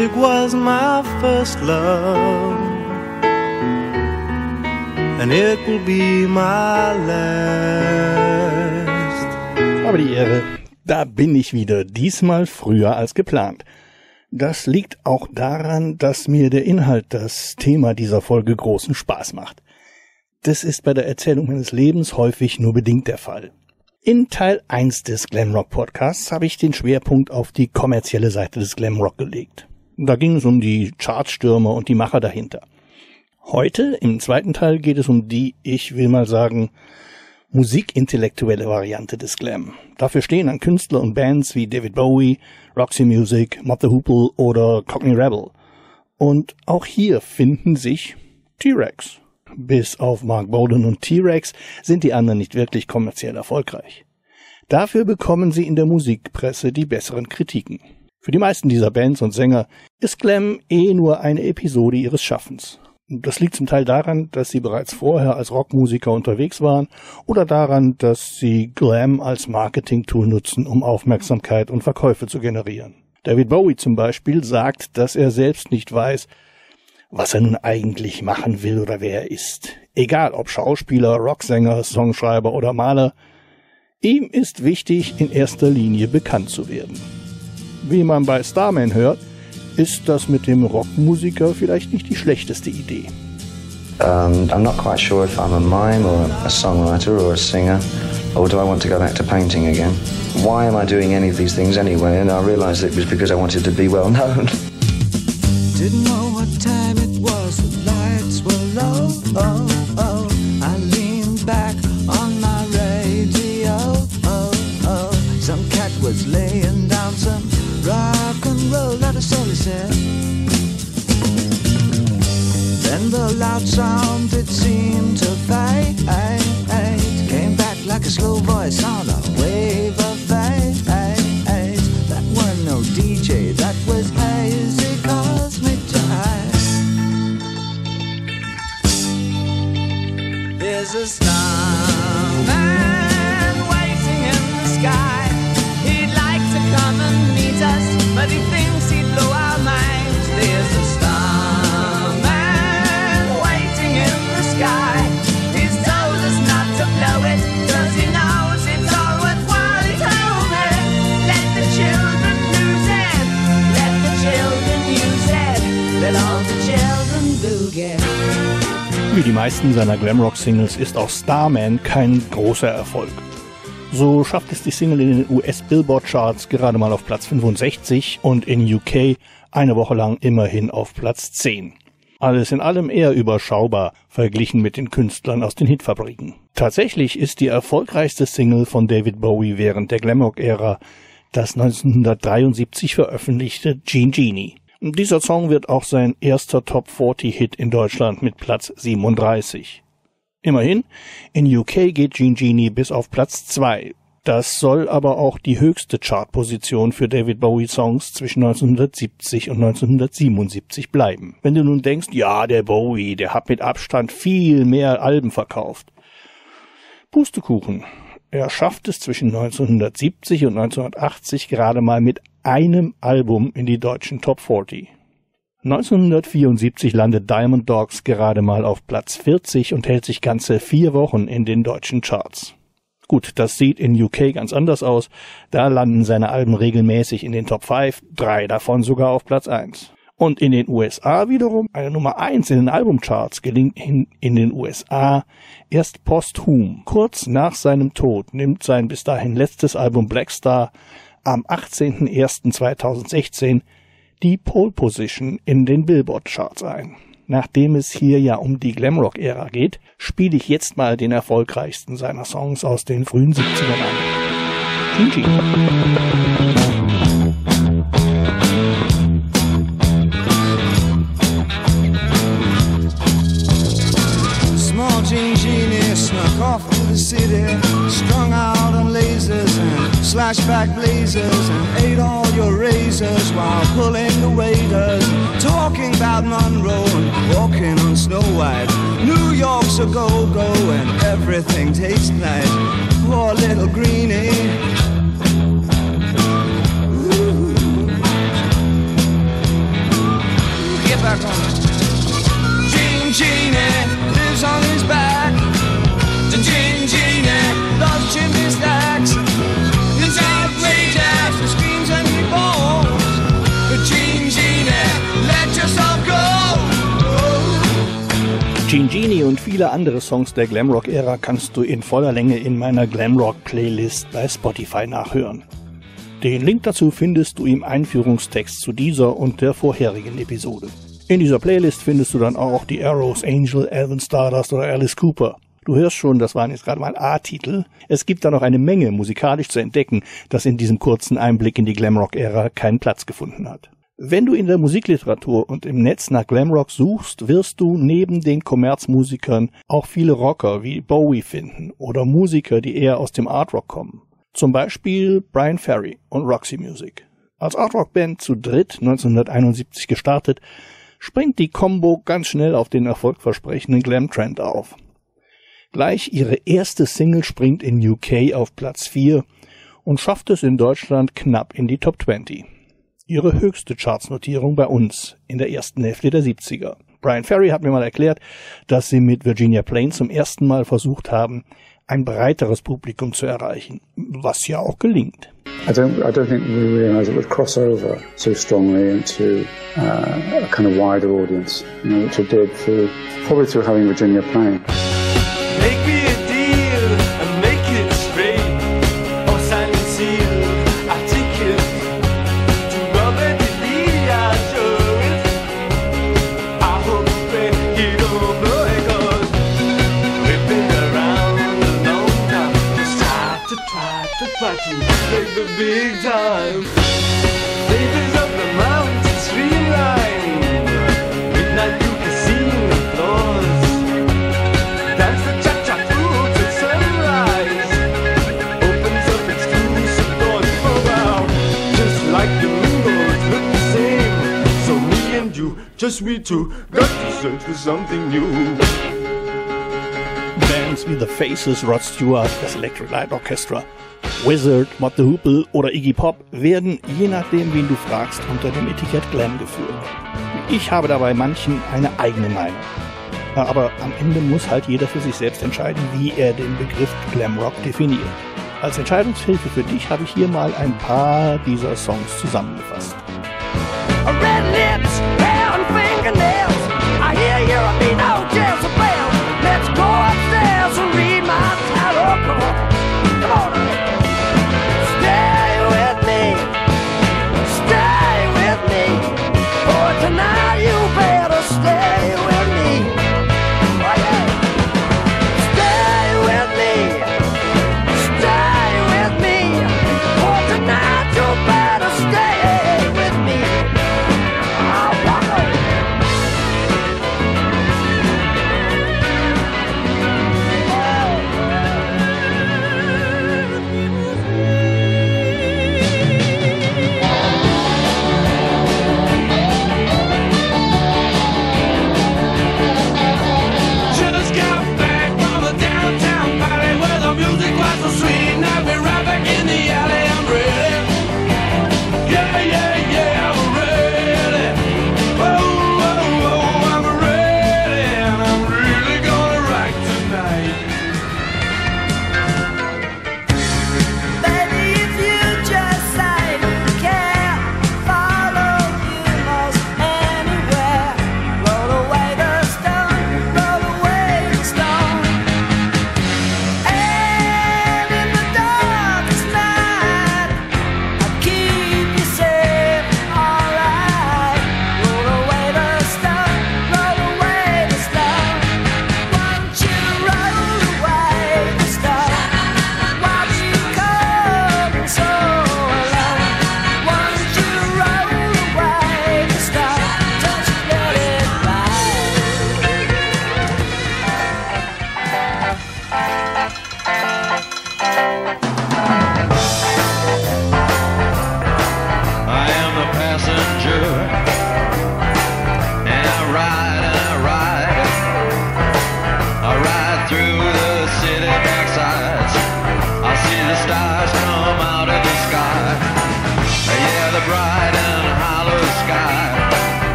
Music was my first love, and it will be my last. Aber die Ehre, da bin ich wieder, diesmal früher als geplant. Das liegt auch daran, dass mir der Inhalt, das Thema dieser Folge großen Spaß macht. Das ist bei der Erzählung meines Lebens häufig nur bedingt der Fall. In Teil 1 des Glamrock Podcasts habe ich den Schwerpunkt auf die kommerzielle Seite des Glamrock gelegt. Da ging es um die Chartstürmer und die Macher dahinter. Heute, im zweiten Teil, geht es um die, ich will mal sagen, musikintellektuelle Variante des Glam. Dafür stehen an Künstler und Bands wie David Bowie, Roxy Music, Mott the Hoople oder Cockney Rebel. Und auch hier finden sich T-Rex. Bis auf Mark Bowden und T-Rex sind die anderen nicht wirklich kommerziell erfolgreich. Dafür bekommen sie in der Musikpresse die besseren Kritiken. Für die meisten dieser Bands und Sänger ist Glam eh nur eine Episode ihres Schaffens. Das liegt zum Teil daran, dass sie bereits vorher als Rockmusiker unterwegs waren oder daran, dass sie Glam als Marketing-Tool nutzen, um Aufmerksamkeit und Verkäufe zu generieren. David Bowie zum Beispiel sagt, dass er selbst nicht weiß, was er nun eigentlich machen will oder wer er ist. Egal ob Schauspieler, Rocksänger, Songschreiber oder Maler, ihm ist wichtig, in erster Linie bekannt zu werden. Wie man bei Starman hört, ist das mit dem Rockmusiker vielleicht nicht die schlechteste Idee. Um, I'm not quite sure if I'm a mime or a songwriter or a singer, or do I want to go back to painting again? Why am I doing any of these things anyway? And I realized it was because I wanted to be well known. Didn't know what time loud sound it seemed to fade. Came back like a slow voice on a wave of fate. That was no DJ, that was hazy cosmic jive. There's a starman die meisten seiner Glamrock-Singles ist auch Starman kein großer Erfolg. So schafft es die Single in den US-Billboard-Charts gerade mal auf Platz 65 und in UK eine Woche lang immerhin auf Platz 10. Alles in allem eher überschaubar verglichen mit den Künstlern aus den Hitfabriken. Tatsächlich ist die erfolgreichste Single von David Bowie während der Glamrock-Ära das 1973 veröffentlichte Gene Genie. Dieser Song wird auch sein erster Top 40 Hit in Deutschland mit Platz 37. Immerhin, in UK geht Gene Genie bis auf Platz 2. Das soll aber auch die höchste Chartposition für David Bowie Songs zwischen 1970 und 1977 bleiben. Wenn du nun denkst, ja, der Bowie, der hat mit Abstand viel mehr Alben verkauft. Pustekuchen. Er schafft es zwischen 1970 und 1980 gerade mal mit einem Album in die deutschen Top 40. 1974 landet Diamond Dogs gerade mal auf Platz 40 und hält sich ganze vier Wochen in den deutschen Charts. Gut, das sieht in UK ganz anders aus. Da landen seine Alben regelmäßig in den Top 5, drei davon sogar auf Platz 1. Und in den USA wiederum eine Nummer 1 in den Albumcharts gelingt in, in den USA erst posthum. Kurz nach seinem Tod nimmt sein bis dahin letztes Album Blackstar am 18.01.2016 die Pole Position in den Billboard Charts ein. Nachdem es hier ja um die Glamrock-Ära geht, spiele ich jetzt mal den erfolgreichsten seiner Songs aus den frühen 70ern an. Gigi. Small Gene Genie snuck off to the city, strung out slashback blazers, and ate all your razors while pulling the waiters, talking about Monroe and walking on Snow White. New York's a go-go and everything tastes nice. Poor little greenie. Ooh. Gene Genie lives on his back. The Gene Genie loves chimney stacks. Gene Genie und viele andere Songs der Glamrock-Ära kannst du in voller Länge in meiner Glamrock-Playlist bei Spotify nachhören. Den Link dazu findest du im Einführungstext zu dieser und der vorherigen Episode. In dieser Playlist findest du dann auch die Arrows, Angel, Alvin Stardust oder Alice Cooper. Du hörst schon, das waren jetzt gerade mal A-Titel. Es gibt da noch eine Menge musikalisch zu entdecken, das in diesem kurzen Einblick in die Glamrock-Ära keinen Platz gefunden hat. Wenn du in der Musikliteratur und im Netz nach Glamrock suchst, wirst du neben den Kommerzmusikern auch viele Rocker wie Bowie finden oder Musiker, die eher aus dem Artrock kommen. Zum Beispiel Brian Ferry und Roxy Music. Als Artrock-Band zu dritt 1971 gestartet, springt die Combo ganz schnell auf den erfolgversprechenden Glam-Trend auf. Gleich ihre erste Single springt in UK auf Platz 4 und schafft es in Deutschland knapp in die Top 20. Ihre höchste Chartsnotierung bei uns in der ersten Hälfte der 70er. Brian Ferry hat mir mal erklärt, dass sie mit Virginia Plain zum ersten Mal versucht haben, ein breiteres Publikum zu erreichen, was ja auch gelingt. I don't, I don't think we realised it would cross over so strongly into uh, a kind of wider audience, you know, which it did through probably through having Virginia playing. Two, got to search for something new. Bands wie The Faces, Rod Stewart, das Electric Light Orchestra, Wizard, Mott the Hoople oder Iggy Pop werden, je nachdem wen du fragst, unter dem Etikett Glam geführt. Ich habe dabei manchen eine eigene Meinung. Aber am Ende muss halt jeder für sich selbst entscheiden, wie er den Begriff Glamrock definiert. Als Entscheidungshilfe für dich habe ich hier mal ein paar dieser Songs zusammengefasst.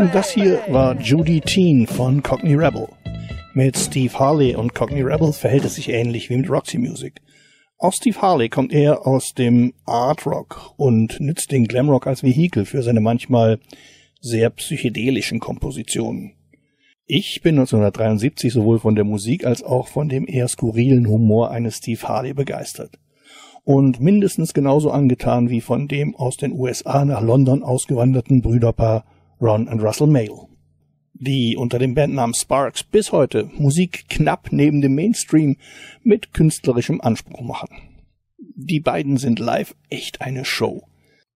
Und das hier war Judy Teen von Cockney Rebel. Mit Steve Harley und Cockney Rebel verhält es sich ähnlich wie mit Roxy Music. Auch Steve Harley kommt eher aus dem Art Rock und nützt den Glamrock als Vehikel für seine manchmal sehr psychedelischen Kompositionen. Ich bin 1973 sowohl von der Musik als auch von dem eher skurrilen Humor eines Steve Harley begeistert. Und mindestens genauso angetan wie von dem aus den USA nach London ausgewanderten Brüderpaar Ron und Russell Mayle. Die unter dem Bandnamen Sparks bis heute Musik knapp neben dem Mainstream mit künstlerischem Anspruch machen. Die beiden sind live echt eine Show.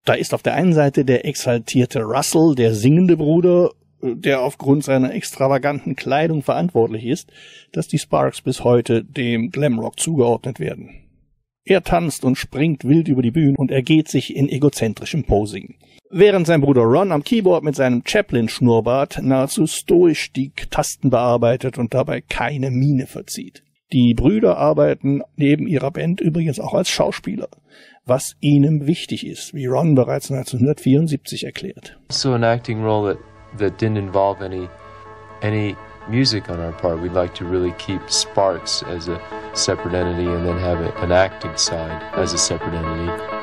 Da ist auf der einen Seite der exaltierte Russell, der singende Bruder, der aufgrund seiner extravaganten Kleidung verantwortlich ist, dass die Sparks bis heute dem Glamrock zugeordnet werden. Er tanzt und springt wild über die Bühne und ergeht sich in egozentrischem Posing. Während sein Bruder Ron am Keyboard mit seinem Chaplin-Schnurrbart nahezu stoisch die Tasten bearbeitet und dabei keine Miene verzieht. Die Brüder arbeiten neben ihrer Band übrigens auch als Schauspieler, was ihnen wichtig ist, wie Ron bereits 1974 erklärt. So an acting role that, that didn't involve any any music on our part. We'd like to really keep Sparks as a separate entity and then have a, an acting side as a separate entity.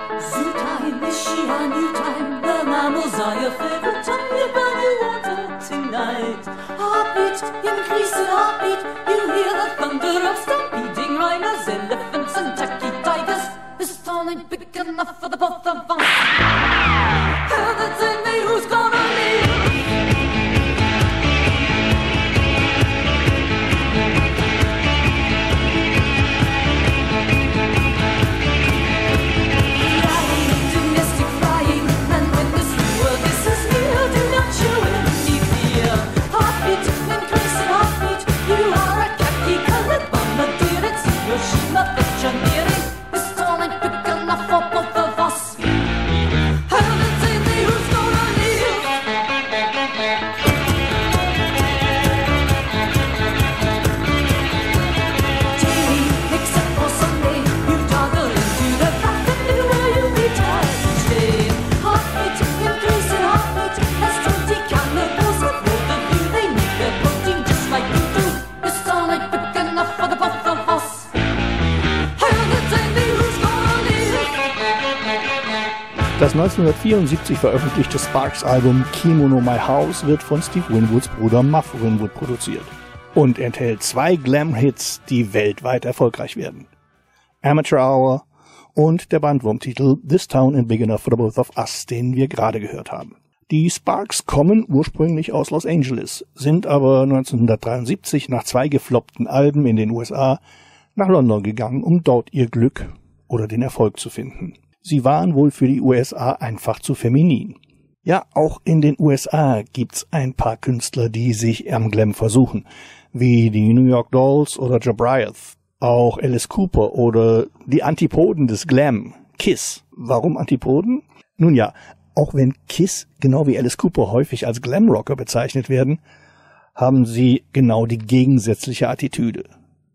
1974 veröffentlichte Sparks-Album Kimono My House wird von Steve Winwoods Bruder Muff Winwood produziert und enthält zwei Glam-Hits, die weltweit erfolgreich werden. Amateur Hour und der Bandwurmtitel This Town Ain't Big Enough for the Both of Us, den wir gerade gehört haben. Die Sparks kommen ursprünglich aus Los Angeles, sind aber 1973 nach zwei gefloppten Alben in den USA nach London gegangen, um dort ihr Glück oder den Erfolg zu finden. Sie waren wohl für die USA einfach zu feminin. Ja, auch in den USA gibt's ein paar Künstler, die sich am Glam versuchen, wie die New York Dolls oder Jobriath, auch Alice Cooper oder die Antipoden des Glam, Kiss. Warum Antipoden? Nun ja, auch wenn Kiss genau wie Alice Cooper häufig als Glamrocker bezeichnet werden, haben sie genau die gegensätzliche Attitüde.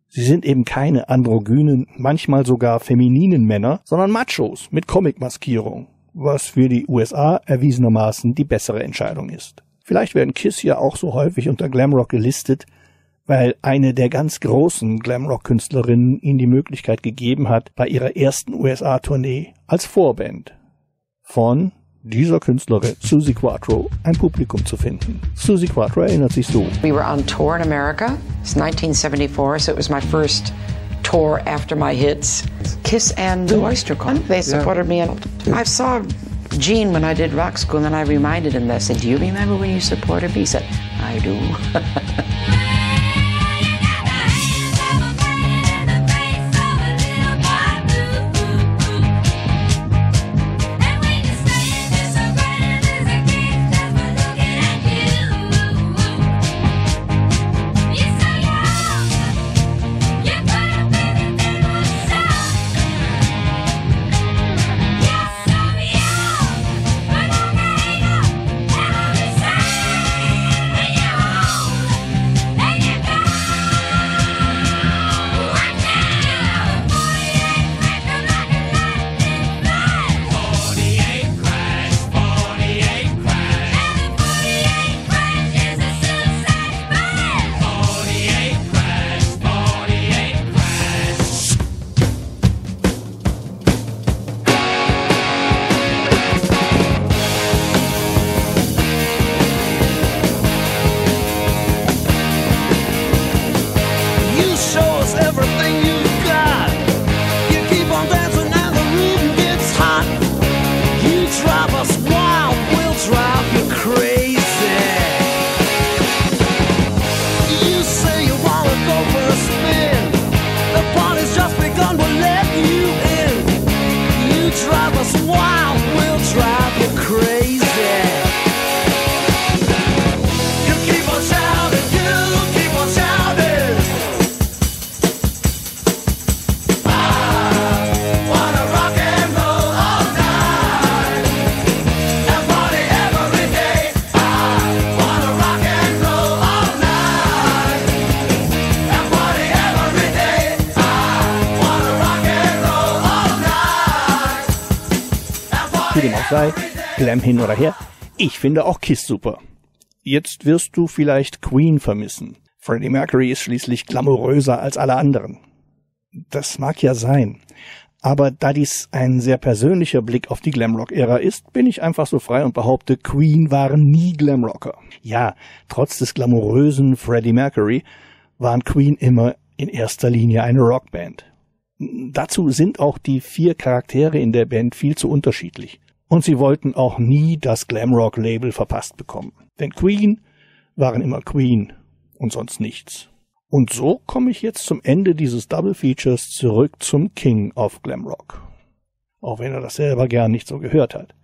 Sie sind eben keine androgynen, manchmal sogar femininen Männer, sondern Machos mit Comic-Maskierung, was für die USA erwiesenermaßen die bessere Entscheidung ist. Vielleicht werden Kiss ja auch so häufig unter Glamrock gelistet, weil eine der ganz großen Glamrock-Künstlerinnen ihnen die Möglichkeit gegeben hat, bei ihrer ersten USA-Tournee als Vorband von dieser Künstlerin Susie Quattro ein Publikum zu finden. Susie Quattro erinnert sich so. We were on tour in America. It's 1974, so it was my first tour after my hits. Kiss and the Oyster Cult. They supported me, and I saw Gene, when I did rock school, and I reminded him that. I said, Do you remember when you supported me? He said, I do. Wie dem auch sei, Glam hin oder her, ich finde auch Kiss super. Jetzt wirst du vielleicht Queen vermissen. Freddie Mercury ist schließlich glamouröser als alle anderen. Das mag ja sein. Aber da dies ein sehr persönlicher Blick auf die Glamrock-Ära ist, bin ich einfach so frei und behaupte, Queen waren nie Glamrocker. Ja, trotz des glamourösen Freddie Mercury waren Queen immer in erster Linie eine Rockband. Dazu sind auch die vier Charaktere in der Band viel zu unterschiedlich. Und sie wollten auch nie das Glamrock-Label verpasst bekommen. Denn Queen waren immer Queen und sonst nichts. Und so komme ich jetzt zum Ende dieses Double Features zurück zum King of Glamrock. Auch wenn er das selber gern nicht so gehört hat.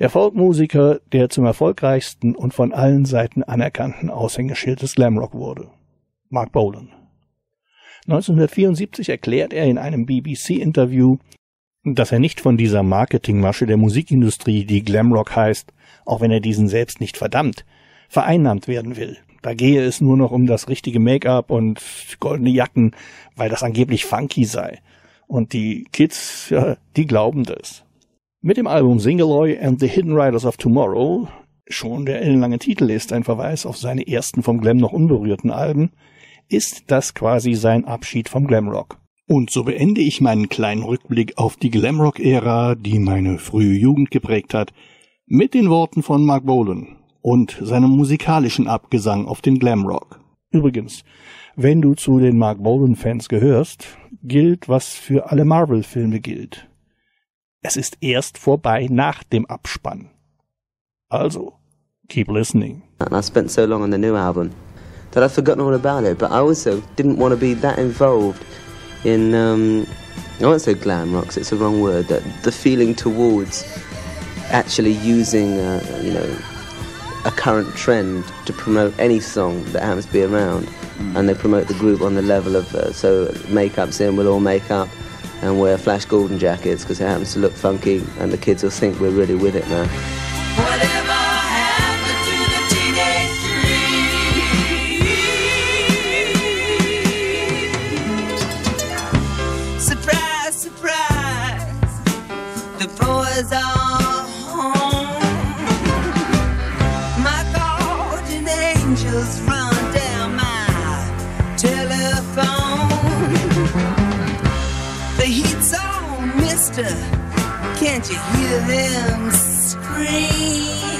Der Folkmusiker, der zum erfolgreichsten und von allen Seiten anerkannten Aushängeschild des Glamrock wurde. Mark Bolan. 1974 erklärt er in einem BBC-Interview, dass er nicht von dieser Marketingmasche der Musikindustrie, die Glamrock heißt, auch wenn er diesen selbst nicht verdammt, vereinnahmt werden will. Da gehe es nur noch um das richtige Make-up und goldene Jacken, weil das angeblich funky sei. Und die Kids, ja, die glauben das. Mit dem Album Singaloy and the Hidden Riders of Tomorrow, schon der ellenlange Titel ist ein Verweis auf seine ersten vom Glam noch unberührten Alben, ist das quasi sein Abschied vom Glamrock. Und so beende ich meinen kleinen Rückblick auf die Glamrock-Ära, die meine frühe Jugend geprägt hat, mit den Worten von Mark Bolan und seinem musikalischen Abgesang auf den Glamrock. Übrigens, wenn du zu den Mark Bolan-Fans gehörst, gilt, was für alle Marvel-Filme gilt. Es ist erst vorbei nach dem Abspann. Also, keep listening. And I spent so long on the new album that I've forgotten all about it. But I also didn't want to be that involved in, um, I won't say glam rock 'cause it's the wrong word, that the feeling towards actually using, uh, you know, a current trend to promote any song that happens to be around. And they promote the group on the level of, uh, so makeup's in, we'll all make up and wear Flash golden jackets because it happens to look funky and the kids will think we're really with it now. My guardian angels run down my telephone. The heat's on, mister. Can't you hear them scream?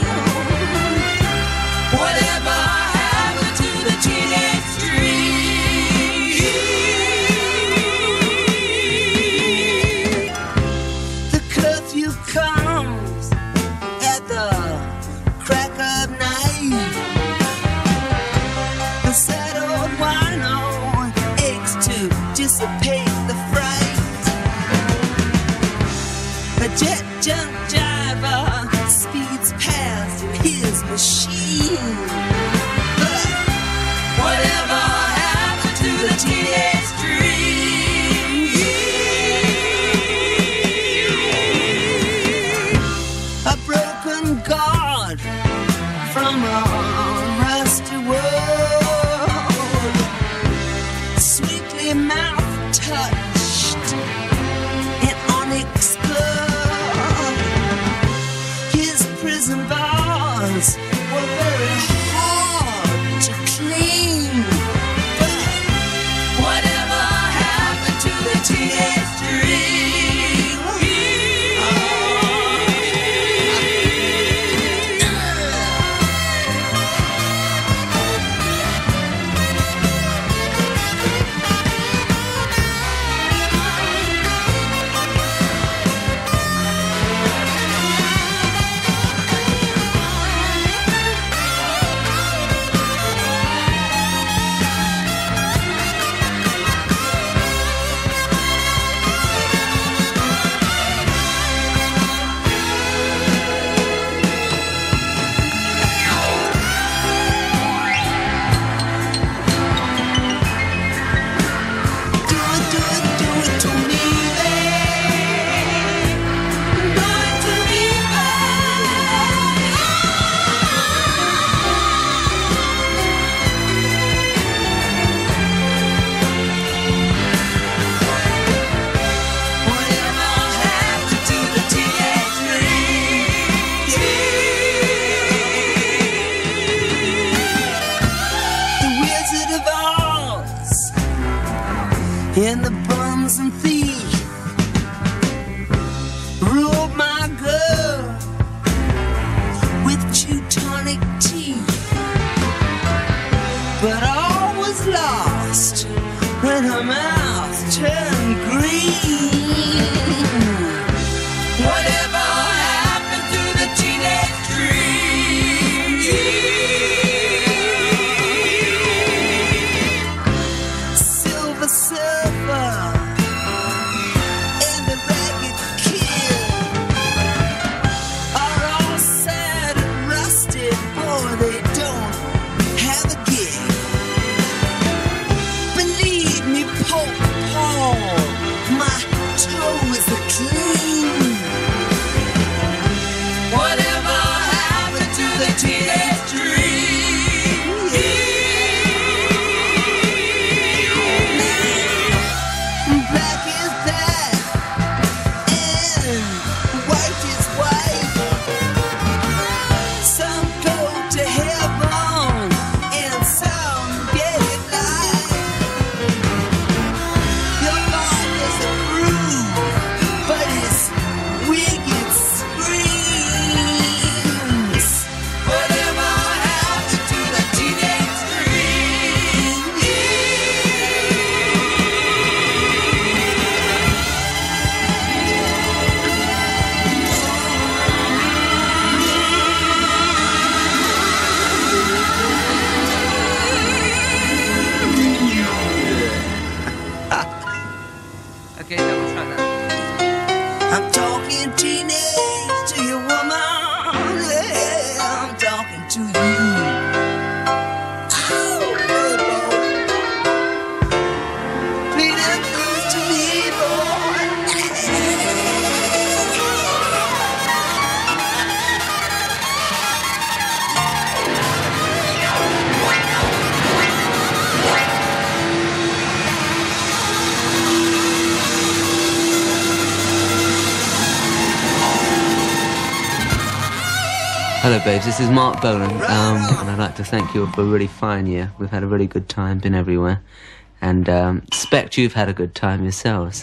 were very hard to clean. But whatever happened to the? is lost when her mouth turns. I'm talking teenage. Hello, babes. This is Mark Bolan, um, and I'd like to thank you for a really fine year. We've had a really good time, been everywhere, and um, expect you've had a good time yourselves.